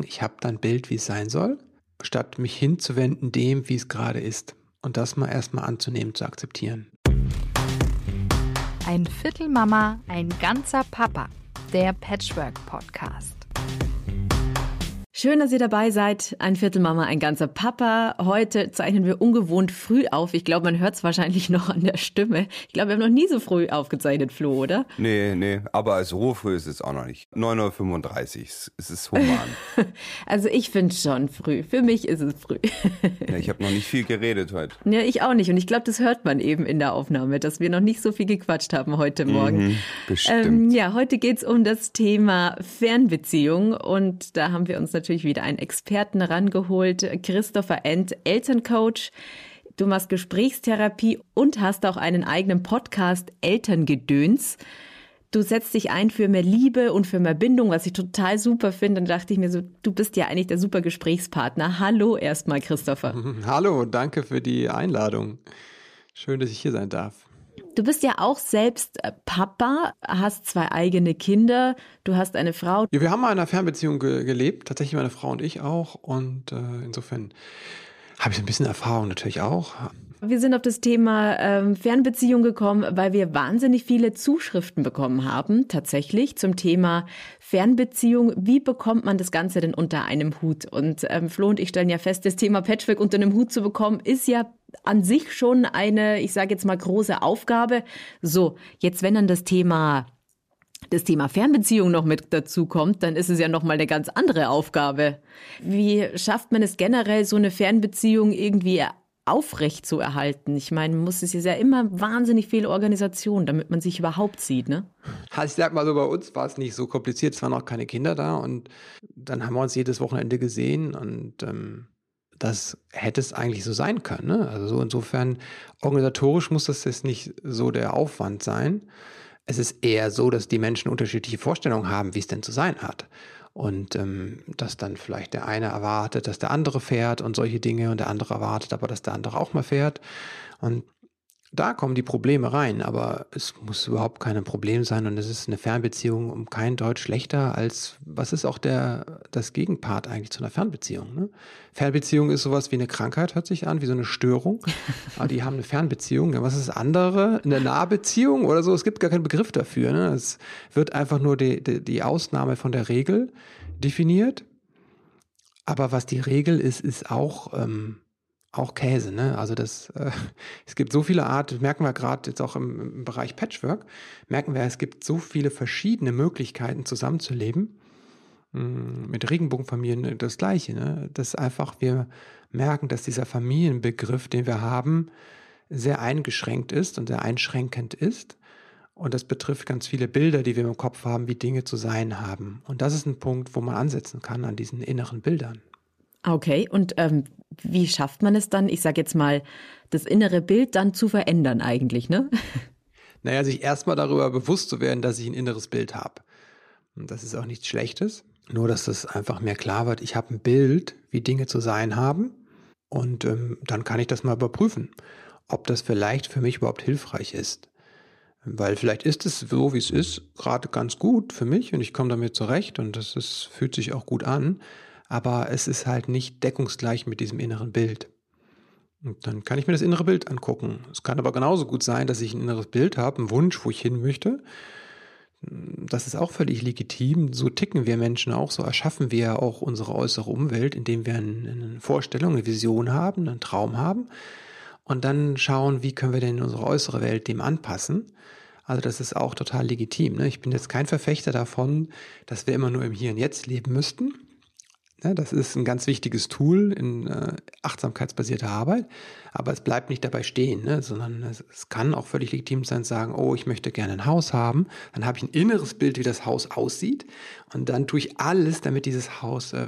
Ich habe dann Bild, wie es sein soll, statt mich hinzuwenden dem, wie es gerade ist. Und das mal erstmal anzunehmen, zu akzeptieren. Ein Viertel Mama, ein ganzer Papa. Der Patchwork Podcast. Schön, dass ihr dabei seid. Ein Viertelmama, ein ganzer Papa. Heute zeichnen wir ungewohnt früh auf. Ich glaube, man hört es wahrscheinlich noch an der Stimme. Ich glaube, wir haben noch nie so früh aufgezeichnet, Flo, oder? Nee, nee, aber als rohfrüh ist es auch noch nicht. 9.35 Uhr, es ist human. also ich finde es schon früh. Für mich ist es früh. ja, ich habe noch nicht viel geredet heute. Ja, ich auch nicht. Und ich glaube, das hört man eben in der Aufnahme, dass wir noch nicht so viel gequatscht haben heute Morgen. Mhm, bestimmt. Ähm, ja, heute geht es um das Thema Fernbeziehung. Und da haben wir uns natürlich natürlich wieder einen Experten rangeholt, Christopher End, Elterncoach. Du machst Gesprächstherapie und hast auch einen eigenen Podcast Elterngedöns. Du setzt dich ein für mehr Liebe und für mehr Bindung, was ich total super finde. Dann dachte ich mir so, du bist ja eigentlich der super Gesprächspartner. Hallo erstmal, Christopher. Hallo, danke für die Einladung. Schön, dass ich hier sein darf. Du bist ja auch selbst äh, Papa, hast zwei eigene Kinder, du hast eine Frau. Ja, wir haben mal in einer Fernbeziehung ge gelebt, tatsächlich meine Frau und ich auch. Und äh, insofern habe ich ein bisschen Erfahrung natürlich auch. Wir sind auf das Thema ähm, Fernbeziehung gekommen, weil wir wahnsinnig viele Zuschriften bekommen haben, tatsächlich zum Thema Fernbeziehung. Wie bekommt man das Ganze denn unter einem Hut? Und ähm, Flo und ich stellen ja fest, das Thema Patchwork unter einem Hut zu bekommen, ist ja an sich schon eine, ich sage jetzt mal, große Aufgabe. So, jetzt wenn dann das Thema das Thema Fernbeziehung noch mit dazu kommt, dann ist es ja noch mal eine ganz andere Aufgabe. Wie schafft man es generell, so eine Fernbeziehung irgendwie aufrecht zu erhalten? Ich meine, muss es ja immer wahnsinnig viel Organisation, damit man sich überhaupt sieht, ne? Also ich sag mal so, bei uns war es nicht so kompliziert, es waren auch keine Kinder da und dann haben wir uns jedes Wochenende gesehen und ähm, das hätte es eigentlich so sein können. Ne? Also so insofern, organisatorisch muss das jetzt nicht so der Aufwand sein. Es ist eher so, dass die Menschen unterschiedliche Vorstellungen haben, wie es denn zu sein hat. Und ähm, dass dann vielleicht der eine erwartet, dass der andere fährt und solche Dinge und der andere erwartet aber, dass der andere auch mal fährt. Und da kommen die Probleme rein, aber es muss überhaupt kein Problem sein und es ist eine Fernbeziehung um kein Deut schlechter als, was ist auch der, das Gegenpart eigentlich zu einer Fernbeziehung? Ne? Fernbeziehung ist sowas wie eine Krankheit, hört sich an, wie so eine Störung, aber die haben eine Fernbeziehung. Was ist das andere? Eine Nahbeziehung oder so? Es gibt gar keinen Begriff dafür. Ne? Es wird einfach nur die, die, die Ausnahme von der Regel definiert. Aber was die Regel ist, ist auch, ähm, auch Käse, ne? Also das, äh, es gibt so viele Arten, merken wir gerade jetzt auch im, im, Bereich Patchwork, merken wir, es gibt so viele verschiedene Möglichkeiten zusammenzuleben. Hm, mit Regenbogenfamilien das Gleiche, ne? Dass einfach wir merken, dass dieser Familienbegriff, den wir haben, sehr eingeschränkt ist und sehr einschränkend ist. Und das betrifft ganz viele Bilder, die wir im Kopf haben, wie Dinge zu sein haben. Und das ist ein Punkt, wo man ansetzen kann an diesen inneren Bildern. Okay, und ähm, wie schafft man es dann, ich sage jetzt mal, das innere Bild dann zu verändern eigentlich, ne? Naja, sich erstmal darüber bewusst zu werden, dass ich ein inneres Bild habe. Und das ist auch nichts Schlechtes. Nur, dass das einfach mehr klar wird. Ich habe ein Bild, wie Dinge zu sein haben. Und ähm, dann kann ich das mal überprüfen, ob das vielleicht für mich überhaupt hilfreich ist. Weil vielleicht ist es so, wie es ist, gerade ganz gut für mich und ich komme damit zurecht und das ist, fühlt sich auch gut an aber es ist halt nicht deckungsgleich mit diesem inneren Bild. Und dann kann ich mir das innere Bild angucken. Es kann aber genauso gut sein, dass ich ein inneres Bild habe, einen Wunsch, wo ich hin möchte. Das ist auch völlig legitim. So ticken wir Menschen auch. So erschaffen wir auch unsere äußere Umwelt, indem wir eine Vorstellung, eine Vision haben, einen Traum haben. Und dann schauen, wie können wir denn unsere äußere Welt dem anpassen. Also das ist auch total legitim. Ne? Ich bin jetzt kein Verfechter davon, dass wir immer nur im Hier und Jetzt leben müssten. Ja, das ist ein ganz wichtiges Tool in äh, achtsamkeitsbasierter Arbeit, aber es bleibt nicht dabei stehen, ne, sondern es, es, kann auch völlig legitim sein, sagen, oh, ich möchte gerne ein Haus haben, dann habe ich ein inneres Bild, wie das Haus aussieht und dann tue ich alles, damit dieses Haus äh,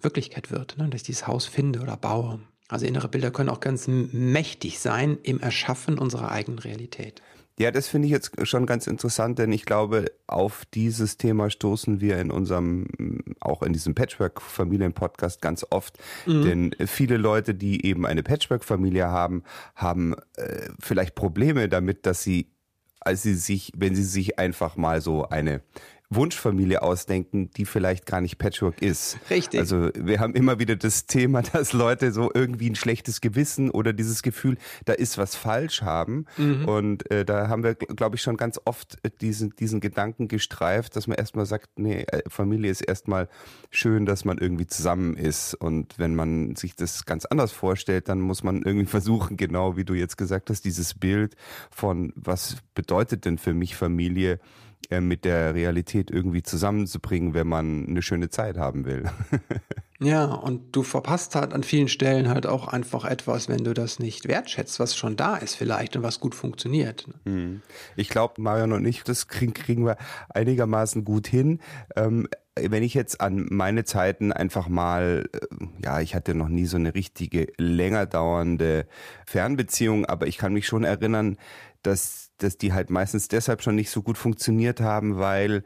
Wirklichkeit wird, ne, dass ich dieses Haus finde oder baue. Also innere Bilder können auch ganz mächtig sein im Erschaffen unserer eigenen Realität. Ja, das finde ich jetzt schon ganz interessant, denn ich glaube, auf dieses Thema stoßen wir in unserem, auch in diesem Patchwork-Familien-Podcast ganz oft. Mhm. Denn viele Leute, die eben eine Patchwork-Familie haben, haben äh, vielleicht Probleme damit, dass sie, als sie sich, wenn sie sich einfach mal so eine Wunschfamilie ausdenken, die vielleicht gar nicht Patchwork ist. Richtig. Also wir haben immer wieder das Thema, dass Leute so irgendwie ein schlechtes Gewissen oder dieses Gefühl, da ist was falsch haben. Mhm. Und äh, da haben wir, glaube ich, schon ganz oft diesen, diesen Gedanken gestreift, dass man erstmal sagt, nee, äh, Familie ist erstmal schön, dass man irgendwie zusammen ist. Und wenn man sich das ganz anders vorstellt, dann muss man irgendwie versuchen, genau wie du jetzt gesagt hast, dieses Bild von was bedeutet denn für mich Familie, äh, mit der Realität irgendwie zusammenzubringen, wenn man eine schöne Zeit haben will. ja, und du verpasst halt an vielen Stellen halt auch einfach etwas, wenn du das nicht wertschätzt, was schon da ist vielleicht und was gut funktioniert. Hm. Ich glaube, Marion und ich, das kriegen, kriegen wir einigermaßen gut hin. Ähm, wenn ich jetzt an meine Zeiten einfach mal, äh, ja, ich hatte noch nie so eine richtige länger dauernde Fernbeziehung, aber ich kann mich schon erinnern, dass, dass die halt meistens deshalb schon nicht so gut funktioniert haben, weil,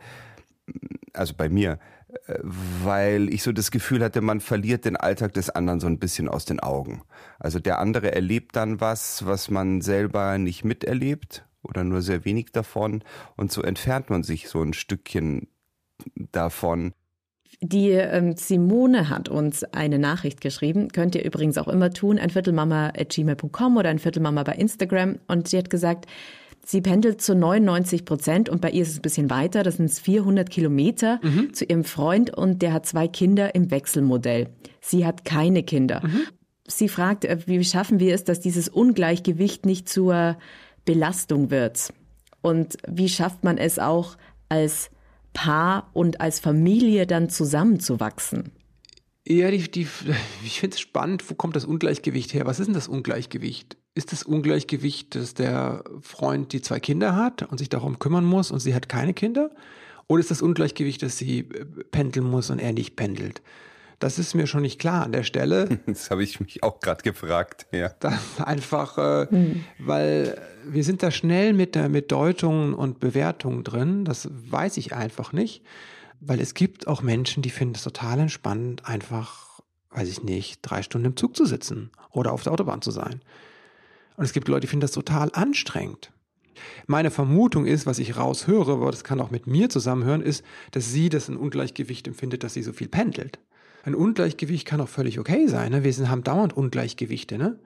also bei mir, äh, weil ich so das Gefühl hatte, man verliert den Alltag des anderen so ein bisschen aus den Augen. Also der andere erlebt dann was, was man selber nicht miterlebt oder nur sehr wenig davon und so entfernt man sich so ein Stückchen davon. Die ähm, Simone hat uns eine Nachricht geschrieben. Könnt ihr übrigens auch immer tun. Ein Viertelmama.gmail.com oder ein Viertelmama bei Instagram. Und sie hat gesagt, sie pendelt zu 99 Prozent und bei ihr ist es ein bisschen weiter. Das sind 400 Kilometer mhm. zu ihrem Freund und der hat zwei Kinder im Wechselmodell. Sie hat keine Kinder. Mhm. Sie fragt, äh, wie schaffen wir es, dass dieses Ungleichgewicht nicht zur Belastung wird? Und wie schafft man es auch als Paar und als Familie dann zusammenzuwachsen? Ja, die, die, ich finde es spannend, wo kommt das Ungleichgewicht her? Was ist denn das Ungleichgewicht? Ist das Ungleichgewicht, dass der Freund die zwei Kinder hat und sich darum kümmern muss und sie hat keine Kinder? Oder ist das Ungleichgewicht, dass sie äh, pendeln muss und er nicht pendelt? Das ist mir schon nicht klar an der Stelle. Das habe ich mich auch gerade gefragt, ja. Das einfach, äh, mhm. weil wir sind da schnell mit, der, mit Deutungen und Bewertungen drin. Das weiß ich einfach nicht. Weil es gibt auch Menschen, die finden es total entspannend, einfach, weiß ich nicht, drei Stunden im Zug zu sitzen oder auf der Autobahn zu sein. Und es gibt Leute, die finden das total anstrengend. Meine Vermutung ist, was ich raushöre, aber das kann auch mit mir zusammenhören, ist, dass sie das ein Ungleichgewicht empfindet, dass sie so viel pendelt. Ein Ungleichgewicht kann auch völlig okay sein. Ne? Wir haben dauernd Ungleichgewichte. Ne?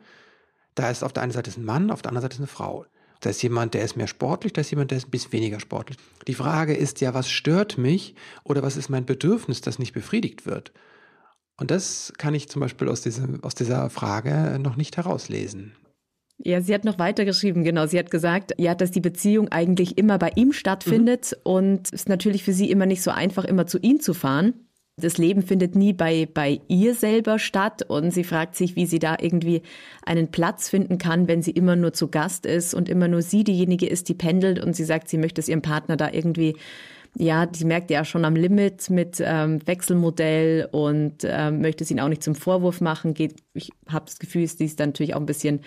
Da ist auf der einen Seite ein Mann, auf der anderen Seite eine Frau. Da ist jemand, der ist mehr sportlich, da ist jemand, der ist ein bisschen weniger sportlich. Die Frage ist ja, was stört mich oder was ist mein Bedürfnis, das nicht befriedigt wird? Und das kann ich zum Beispiel aus, diesem, aus dieser Frage noch nicht herauslesen. Ja, sie hat noch weitergeschrieben, genau. Sie hat gesagt, ja, dass die Beziehung eigentlich immer bei ihm stattfindet mhm. und es ist natürlich für sie immer nicht so einfach, immer zu ihm zu fahren das Leben findet nie bei, bei ihr selber statt und sie fragt sich, wie sie da irgendwie einen Platz finden kann, wenn sie immer nur zu Gast ist und immer nur sie diejenige ist, die pendelt und sie sagt, sie möchte es ihrem Partner da irgendwie ja, sie merkt ja schon am Limit mit ähm, Wechselmodell und ähm, möchte es ihnen auch nicht zum Vorwurf machen. Geht, ich habe das Gefühl, sie ist dann natürlich auch ein bisschen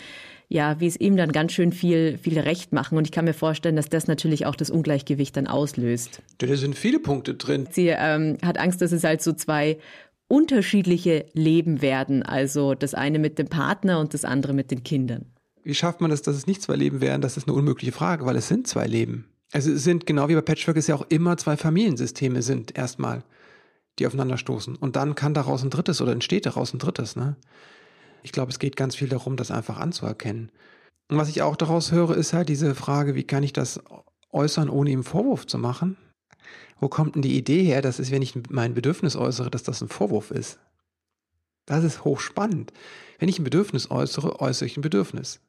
ja, wie es ihm dann ganz schön viel, viel Recht machen. Und ich kann mir vorstellen, dass das natürlich auch das Ungleichgewicht dann auslöst. Da sind viele Punkte drin. Sie ähm, hat Angst, dass es halt so zwei unterschiedliche Leben werden. Also das eine mit dem Partner und das andere mit den Kindern. Wie schafft man das, dass es nicht zwei Leben werden? Das ist eine unmögliche Frage, weil es sind zwei Leben. Also es sind, genau wie bei Patchwork, es ja auch immer zwei Familiensysteme sind, erstmal, die aufeinander stoßen. Und dann kann daraus ein drittes oder entsteht daraus ein drittes, ne? Ich glaube, es geht ganz viel darum, das einfach anzuerkennen. Und was ich auch daraus höre, ist halt diese Frage, wie kann ich das äußern, ohne ihm Vorwurf zu machen? Wo kommt denn die Idee her, dass es, wenn ich mein Bedürfnis äußere, dass das ein Vorwurf ist? Das ist hochspannend. Wenn ich ein Bedürfnis äußere, äußere ich ein Bedürfnis.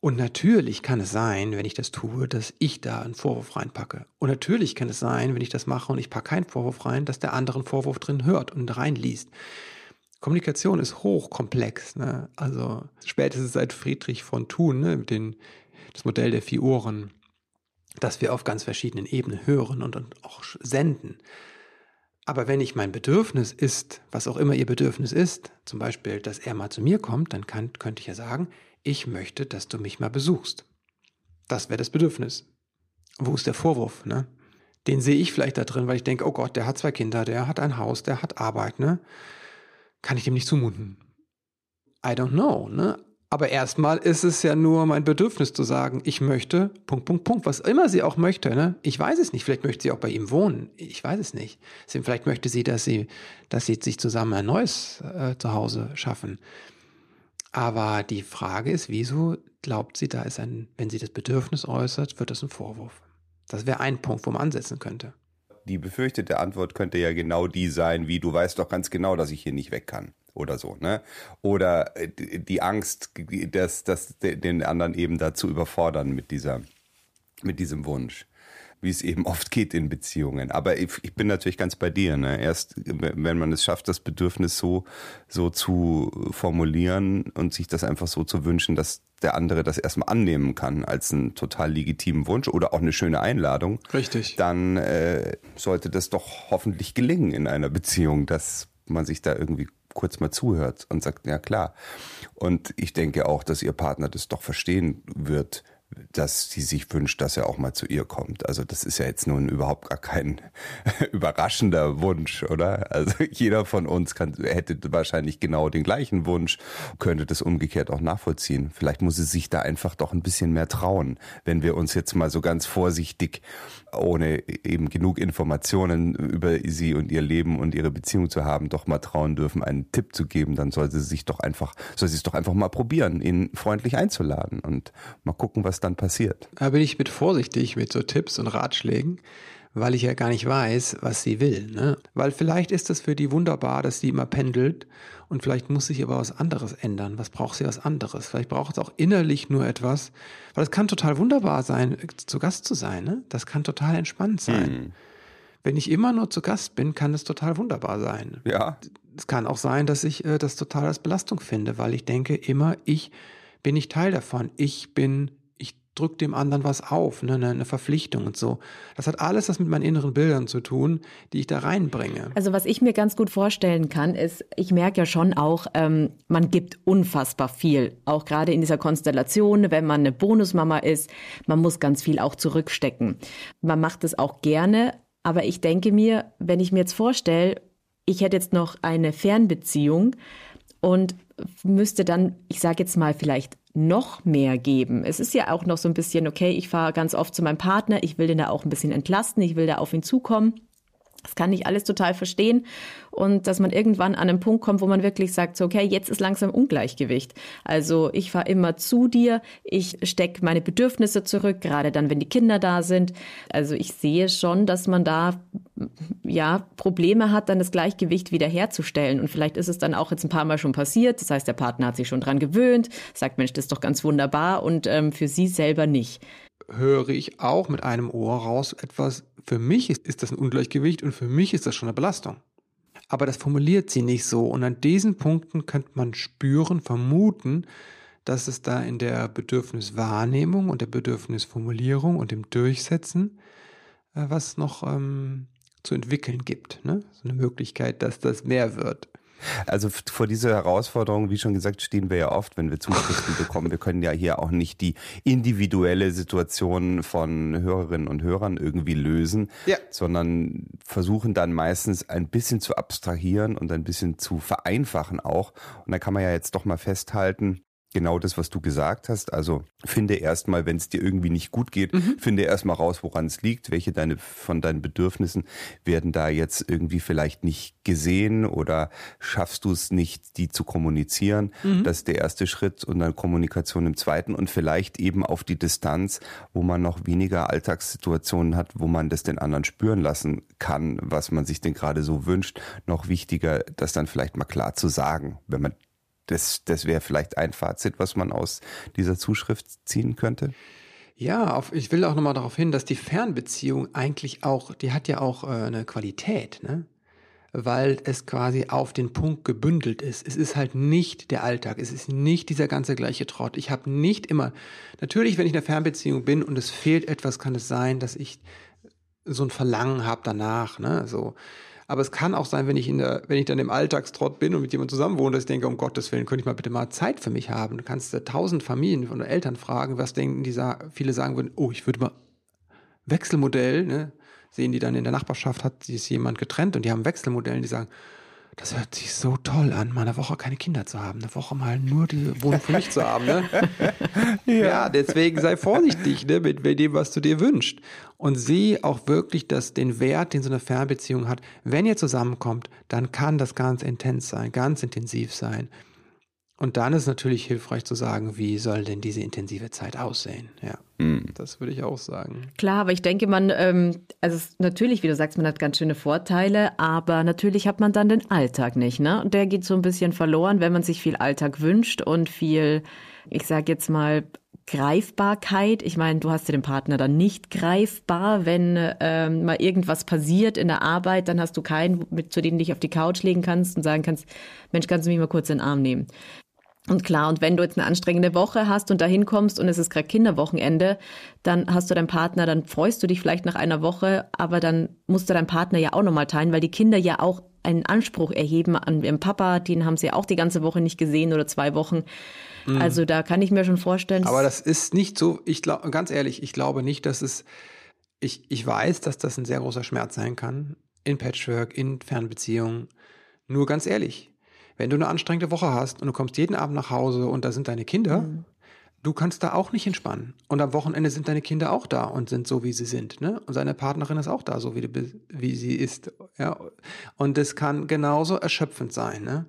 Und natürlich kann es sein, wenn ich das tue, dass ich da einen Vorwurf reinpacke. Und natürlich kann es sein, wenn ich das mache und ich packe keinen Vorwurf rein, dass der andere einen Vorwurf drin hört und reinliest. Kommunikation ist hochkomplex. Ne? Also spätestens seit Friedrich von Thun, ne, den, das Modell der vier Ohren, dass wir auf ganz verschiedenen Ebenen hören und, und auch senden. Aber wenn ich mein Bedürfnis ist, was auch immer Ihr Bedürfnis ist, zum Beispiel, dass er mal zu mir kommt, dann kann, könnte ich ja sagen, ich möchte, dass du mich mal besuchst. Das wäre das Bedürfnis. Wo ist der Vorwurf? Ne? Den sehe ich vielleicht da drin, weil ich denke, oh Gott, der hat zwei Kinder, der hat ein Haus, der hat Arbeit. Ne? kann ich dem nicht zumuten. I don't know, ne? Aber erstmal ist es ja nur mein Bedürfnis zu sagen, ich möchte, Punkt, Punkt, Punkt, was immer sie auch möchte. Ne? Ich weiß es nicht. Vielleicht möchte sie auch bei ihm wohnen. Ich weiß es nicht. Vielleicht möchte sie, dass sie, dass sie sich zusammen ein neues äh, Zuhause schaffen. Aber die Frage ist, wieso glaubt sie, da ist ein, wenn sie das Bedürfnis äußert, wird das ein Vorwurf? Das wäre ein Punkt, wo man ansetzen könnte. Die befürchtete Antwort könnte ja genau die sein, wie du weißt doch ganz genau, dass ich hier nicht weg kann oder so, ne? Oder äh, die Angst, dass, dass den anderen eben dazu überfordern mit dieser, mit diesem Wunsch. Wie es eben oft geht in Beziehungen. Aber ich, ich bin natürlich ganz bei dir, ne? Erst, wenn man es schafft, das Bedürfnis so, so zu formulieren und sich das einfach so zu wünschen, dass der andere das erstmal annehmen kann als einen total legitimen Wunsch oder auch eine schöne Einladung. Richtig. Dann äh, sollte das doch hoffentlich gelingen in einer Beziehung, dass man sich da irgendwie kurz mal zuhört und sagt, ja klar. Und ich denke auch, dass ihr Partner das doch verstehen wird, dass sie sich wünscht, dass er auch mal zu ihr kommt. Also das ist ja jetzt nun überhaupt gar kein überraschender Wunsch, oder? Also jeder von uns kann, hätte wahrscheinlich genau den gleichen Wunsch, könnte das umgekehrt auch nachvollziehen. Vielleicht muss sie sich da einfach doch ein bisschen mehr trauen, wenn wir uns jetzt mal so ganz vorsichtig, ohne eben genug Informationen über sie und ihr Leben und ihre Beziehung zu haben, doch mal trauen dürfen, einen Tipp zu geben, dann soll sie sich doch einfach, soll sie es doch einfach mal probieren, ihn freundlich einzuladen und mal gucken, was dann passiert. Da bin ich mit vorsichtig mit so Tipps und Ratschlägen, weil ich ja gar nicht weiß, was sie will. Ne? Weil vielleicht ist das für die wunderbar, dass sie immer pendelt und vielleicht muss sich aber was anderes ändern. Was braucht sie was anderes? Vielleicht braucht es auch innerlich nur etwas, weil es kann total wunderbar sein, zu Gast zu sein. Ne? Das kann total entspannt sein. Hm. Wenn ich immer nur zu Gast bin, kann es total wunderbar sein. Ja. Es kann auch sein, dass ich äh, das total als Belastung finde, weil ich denke immer, ich bin nicht Teil davon. Ich bin drückt dem anderen was auf, ne, eine Verpflichtung und so. Das hat alles was mit meinen inneren Bildern zu tun, die ich da reinbringe. Also was ich mir ganz gut vorstellen kann, ist, ich merke ja schon auch, ähm, man gibt unfassbar viel, auch gerade in dieser Konstellation, wenn man eine Bonusmama ist, man muss ganz viel auch zurückstecken. Man macht es auch gerne, aber ich denke mir, wenn ich mir jetzt vorstelle, ich hätte jetzt noch eine Fernbeziehung und müsste dann, ich sage jetzt mal vielleicht noch mehr geben. Es ist ja auch noch so ein bisschen, okay, ich fahre ganz oft zu meinem Partner, ich will den da auch ein bisschen entlasten, ich will da auf ihn zukommen. Das kann ich alles total verstehen. Und dass man irgendwann an einen Punkt kommt, wo man wirklich sagt, so, okay, jetzt ist langsam Ungleichgewicht. Also ich fahre immer zu dir, ich stecke meine Bedürfnisse zurück, gerade dann, wenn die Kinder da sind. Also ich sehe schon, dass man da ja Probleme hat, dann das Gleichgewicht wiederherzustellen. Und vielleicht ist es dann auch jetzt ein paar Mal schon passiert. Das heißt, der Partner hat sich schon dran gewöhnt, sagt, Mensch, das ist doch ganz wunderbar und ähm, für sie selber nicht höre ich auch mit einem Ohr raus etwas, für mich ist, ist das ein Ungleichgewicht und für mich ist das schon eine Belastung. Aber das formuliert sie nicht so. Und an diesen Punkten könnte man spüren, vermuten, dass es da in der Bedürfniswahrnehmung und der Bedürfnisformulierung und dem Durchsetzen äh, was noch ähm, zu entwickeln gibt. Ne? So eine Möglichkeit, dass das mehr wird. Also vor dieser Herausforderung, wie schon gesagt, stehen wir ja oft, wenn wir Zuschriften bekommen. Wir können ja hier auch nicht die individuelle Situation von Hörerinnen und Hörern irgendwie lösen, ja. sondern versuchen dann meistens ein bisschen zu abstrahieren und ein bisschen zu vereinfachen auch. Und da kann man ja jetzt doch mal festhalten, genau das, was du gesagt hast. Also finde erstmal, wenn es dir irgendwie nicht gut geht, mhm. finde erstmal raus, woran es liegt, welche deine von deinen Bedürfnissen werden da jetzt irgendwie vielleicht nicht gesehen oder schaffst du es nicht, die zu kommunizieren. Mhm. Das ist der erste Schritt und dann Kommunikation im zweiten und vielleicht eben auf die Distanz, wo man noch weniger Alltagssituationen hat, wo man das den anderen spüren lassen kann, was man sich denn gerade so wünscht. Noch wichtiger, das dann vielleicht mal klar zu sagen, wenn man das, das wäre vielleicht ein Fazit, was man aus dieser Zuschrift ziehen könnte. Ja, auf, ich will auch nochmal darauf hin, dass die Fernbeziehung eigentlich auch, die hat ja auch äh, eine Qualität, ne? weil es quasi auf den Punkt gebündelt ist. Es ist halt nicht der Alltag, es ist nicht dieser ganze gleiche Trott. Ich habe nicht immer, natürlich, wenn ich in einer Fernbeziehung bin und es fehlt etwas, kann es sein, dass ich so ein Verlangen habe danach, ne? So, aber es kann auch sein, wenn ich in der, wenn ich dann im Alltagstrott bin und mit jemandem zusammen wohne, dass ich denke, um Gottes Willen, könnte ich mal bitte mal Zeit für mich haben. Du kannst tausend Familien oder Eltern fragen, was denken die, viele sagen würden, oh, ich würde mal Wechselmodell, ne? Sehen die dann in der Nachbarschaft, hat sich jemand getrennt und die haben Wechselmodellen, die sagen, das hört sich so toll an, mal eine Woche keine Kinder zu haben, eine Woche mal nur die Wohnung für mich zu haben. Ne? ja. ja. deswegen sei vorsichtig ne, mit, dem, was du dir wünschst. Und sieh auch wirklich dass den Wert, den so eine Fernbeziehung hat. Wenn ihr zusammenkommt, dann kann das ganz intens sein, ganz intensiv sein. Und dann ist natürlich hilfreich zu sagen, wie soll denn diese intensive Zeit aussehen? Ja, mhm. das würde ich auch sagen. Klar, aber ich denke, man, ähm, also natürlich, wie du sagst, man hat ganz schöne Vorteile, aber natürlich hat man dann den Alltag nicht, ne? Und der geht so ein bisschen verloren, wenn man sich viel Alltag wünscht und viel, ich sage jetzt mal, Greifbarkeit. Ich meine, du hast ja den Partner dann nicht greifbar, wenn ähm, mal irgendwas passiert in der Arbeit, dann hast du keinen, mit, zu dem du dich auf die Couch legen kannst und sagen kannst, Mensch, kannst du mich mal kurz in den Arm nehmen? Und klar, und wenn du jetzt eine anstrengende Woche hast und da hinkommst und es ist gerade Kinderwochenende, dann hast du deinen Partner, dann freust du dich vielleicht nach einer Woche, aber dann musst du deinen Partner ja auch nochmal teilen, weil die Kinder ja auch einen Anspruch erheben an ihren Papa, den haben sie ja auch die ganze Woche nicht gesehen oder zwei Wochen. Mhm. Also da kann ich mir schon vorstellen. Aber das ist nicht so, ich glaube, ganz ehrlich, ich glaube nicht, dass es, ich, ich weiß, dass das ein sehr großer Schmerz sein kann in Patchwork, in Fernbeziehungen. Nur ganz ehrlich, wenn du eine anstrengende Woche hast und du kommst jeden Abend nach Hause und da sind deine Kinder, mhm. du kannst da auch nicht entspannen. Und am Wochenende sind deine Kinder auch da und sind so, wie sie sind. Ne? Und seine Partnerin ist auch da, so wie, wie sie ist. Ja? Und das kann genauso erschöpfend sein. Ne?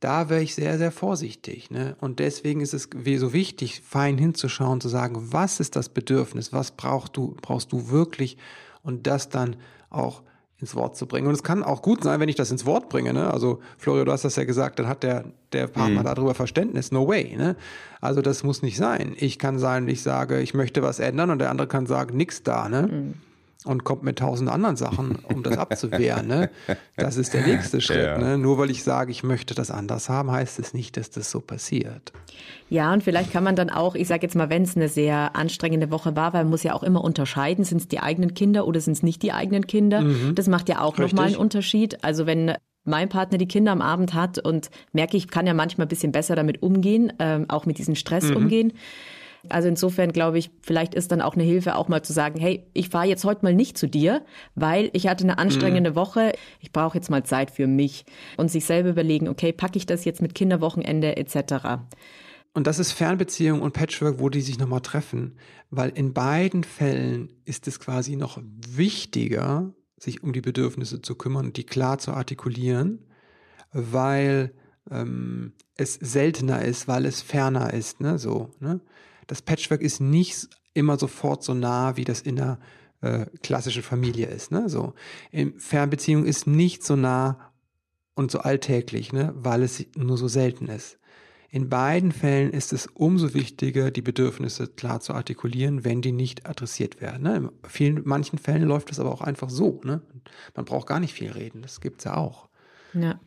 Da wäre ich sehr, sehr vorsichtig. Ne? Und deswegen ist es so wichtig, fein hinzuschauen, zu sagen, was ist das Bedürfnis, was brauchst du, brauchst du wirklich und das dann auch ins Wort zu bringen. Und es kann auch gut sein, wenn ich das ins Wort bringe. Ne? Also Florio, du hast das ja gesagt, dann hat der, der Partner mhm. darüber Verständnis. No way. Ne? Also das muss nicht sein. Ich kann sein, ich sage, ich möchte was ändern und der andere kann sagen, nix da. Ne? Mhm und kommt mit tausend anderen Sachen, um das abzuwehren. Ne? Das ist der nächste Schritt. Ja. Ne? Nur weil ich sage, ich möchte das anders haben, heißt es nicht, dass das so passiert. Ja, und vielleicht kann man dann auch, ich sage jetzt mal, wenn es eine sehr anstrengende Woche war, weil man muss ja auch immer unterscheiden, sind es die eigenen Kinder oder sind es nicht die eigenen Kinder. Mhm. Das macht ja auch nochmal einen Unterschied. Also wenn mein Partner die Kinder am Abend hat und merke, ich kann ja manchmal ein bisschen besser damit umgehen, ähm, auch mit diesem Stress mhm. umgehen also insofern glaube ich, vielleicht ist dann auch eine Hilfe, auch mal zu sagen, hey, ich fahre jetzt heute mal nicht zu dir, weil ich hatte eine anstrengende mhm. Woche, ich brauche jetzt mal Zeit für mich und sich selber überlegen, okay, packe ich das jetzt mit Kinderwochenende etc. Und das ist Fernbeziehung und Patchwork, wo die sich nochmal treffen, weil in beiden Fällen ist es quasi noch wichtiger, sich um die Bedürfnisse zu kümmern und die klar zu artikulieren, weil ähm, es seltener ist, weil es ferner ist, ne, so, ne? Das Patchwork ist nicht immer sofort so nah, wie das in einer äh, klassischen Familie ist. Ne? So, in Fernbeziehung ist nicht so nah und so alltäglich, ne? weil es nur so selten ist. In beiden Fällen ist es umso wichtiger, die Bedürfnisse klar zu artikulieren, wenn die nicht adressiert werden. Ne? In vielen, manchen Fällen läuft es aber auch einfach so. Ne? Man braucht gar nicht viel reden, das gibt es ja auch. Ja.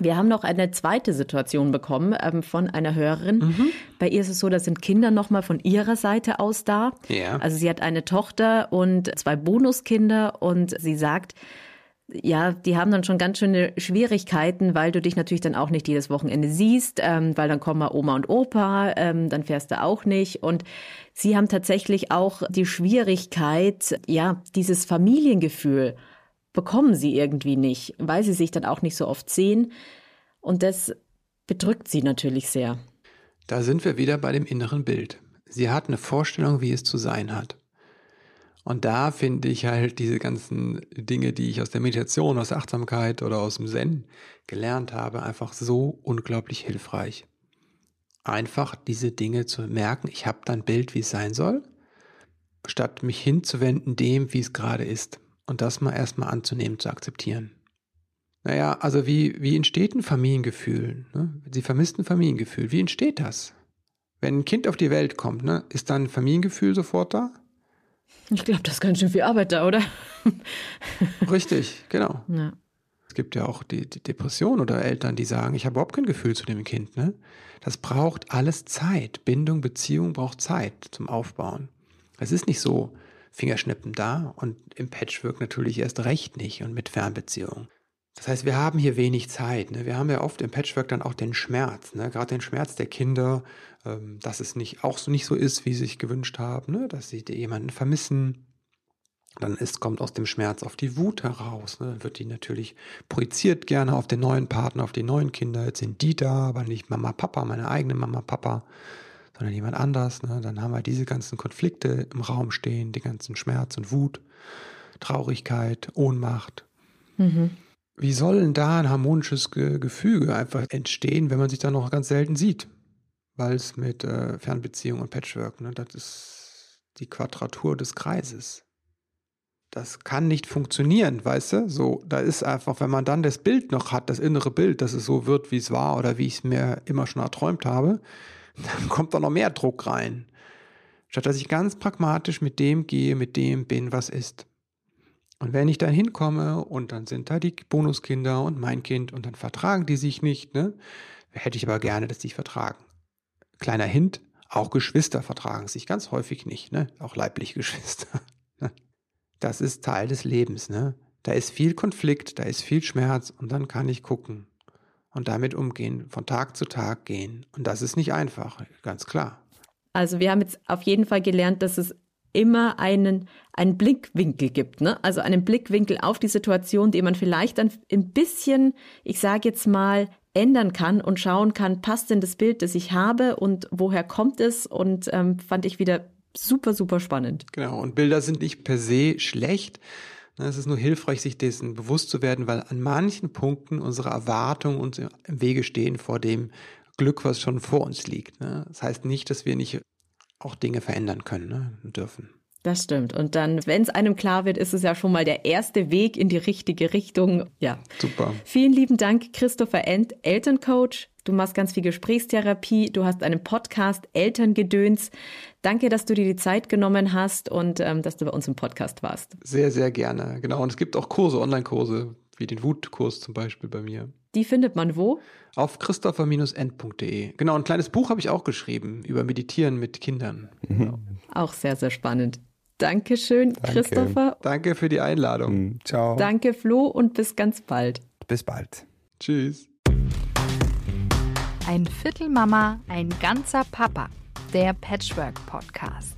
Wir haben noch eine zweite Situation bekommen ähm, von einer Hörerin. Mhm. Bei ihr ist es so, da sind Kinder nochmal von ihrer Seite aus da. Ja. Also sie hat eine Tochter und zwei Bonuskinder und sie sagt, ja, die haben dann schon ganz schöne Schwierigkeiten, weil du dich natürlich dann auch nicht jedes Wochenende siehst, ähm, weil dann kommen mal Oma und Opa, ähm, dann fährst du auch nicht. Und sie haben tatsächlich auch die Schwierigkeit, ja, dieses Familiengefühl bekommen sie irgendwie nicht, weil sie sich dann auch nicht so oft sehen. Und das bedrückt sie natürlich sehr. Da sind wir wieder bei dem inneren Bild. Sie hat eine Vorstellung, wie es zu sein hat. Und da finde ich halt diese ganzen Dinge, die ich aus der Meditation, aus der Achtsamkeit oder aus dem Zen gelernt habe, einfach so unglaublich hilfreich. Einfach diese Dinge zu merken, ich habe dann Bild, wie es sein soll, statt mich hinzuwenden dem, wie es gerade ist und das mal erstmal anzunehmen, zu akzeptieren. Naja, also wie, wie entsteht ein Familiengefühl? Ne? Sie vermisst ein Familiengefühl. Wie entsteht das? Wenn ein Kind auf die Welt kommt, ne, ist dann ein Familiengefühl sofort da? Ich glaube, das ist ganz schön viel Arbeit da, oder? Richtig, genau. Ja. Es gibt ja auch die, die, Depression oder Eltern, die sagen, ich habe überhaupt kein Gefühl zu dem Kind. Ne? Das braucht alles Zeit. Bindung, Beziehung braucht Zeit zum Aufbauen. Es ist nicht so, Fingerschnippen da und im Patchwork natürlich erst recht nicht und mit Fernbeziehung. Das heißt, wir haben hier wenig Zeit. Ne? Wir haben ja oft im Patchwork dann auch den Schmerz, ne? gerade den Schmerz der Kinder, ähm, dass es nicht auch so nicht so ist, wie sie sich gewünscht haben, ne? dass sie jemanden vermissen. dann ist, kommt aus dem Schmerz auf die Wut heraus. Ne? Dann wird die natürlich projiziert gerne auf den neuen Partner, auf die neuen Kinder. Jetzt sind die da, aber nicht Mama, Papa, meine eigene Mama, Papa, sondern jemand anders. Ne? Dann haben wir diese ganzen Konflikte im Raum stehen, die ganzen Schmerz und Wut, Traurigkeit, Ohnmacht. Mhm. Wie soll denn da ein harmonisches Ge Gefüge einfach entstehen, wenn man sich da noch ganz selten sieht? Weil es mit äh, Fernbeziehung und Patchwork, ne, das ist die Quadratur des Kreises das kann nicht funktionieren, weißt du? So, da ist einfach, wenn man dann das Bild noch hat, das innere Bild, dass es so wird, wie es war oder wie ich es mir immer schon erträumt habe, dann kommt da noch mehr Druck rein. Statt dass ich ganz pragmatisch mit dem gehe, mit dem bin, was ist. Und wenn ich dann hinkomme und dann sind da die Bonuskinder und mein Kind und dann vertragen die sich nicht, ne? Hätte ich aber gerne, dass die sich vertragen. Kleiner Hint, auch Geschwister vertragen sich ganz häufig nicht, ne? Auch leibliche Geschwister das ist Teil des Lebens. Ne? Da ist viel Konflikt, da ist viel Schmerz und dann kann ich gucken und damit umgehen, von Tag zu Tag gehen. Und das ist nicht einfach, ganz klar. Also wir haben jetzt auf jeden Fall gelernt, dass es immer einen, einen Blickwinkel gibt, ne? Also einen Blickwinkel auf die Situation, den man vielleicht dann ein bisschen, ich sage jetzt mal, ändern kann und schauen kann, passt denn das Bild, das ich habe und woher kommt es? Und ähm, fand ich wieder super, super spannend. Genau, und Bilder sind nicht per se schlecht. Ne, es ist nur hilfreich, sich dessen bewusst zu werden, weil an manchen Punkten unsere Erwartungen uns im Wege stehen vor dem Glück, was schon vor uns liegt. Ne. Das heißt nicht, dass wir nicht auch Dinge verändern können, ne, dürfen. Das stimmt. Und dann, wenn es einem klar wird, ist es ja schon mal der erste Weg in die richtige Richtung. Ja. Super. Vielen lieben Dank, Christopher End, Elterncoach. Du machst ganz viel Gesprächstherapie. Du hast einen Podcast Elterngedöns. Danke, dass du dir die Zeit genommen hast und ähm, dass du bei uns im Podcast warst. Sehr, sehr gerne. Genau. Und es gibt auch Kurse, Online-Kurse, wie den Wutkurs zum Beispiel bei mir. Die findet man wo? Auf christopher-end.de. Genau, ein kleines Buch habe ich auch geschrieben über Meditieren mit Kindern. Genau. Auch sehr, sehr spannend. Dankeschön, Danke. Christopher. Danke für die Einladung. Mhm. Ciao. Danke, Flo, und bis ganz bald. Bis bald. Tschüss. Ein Viertel Mama, ein ganzer Papa. Der Patchwork Podcast.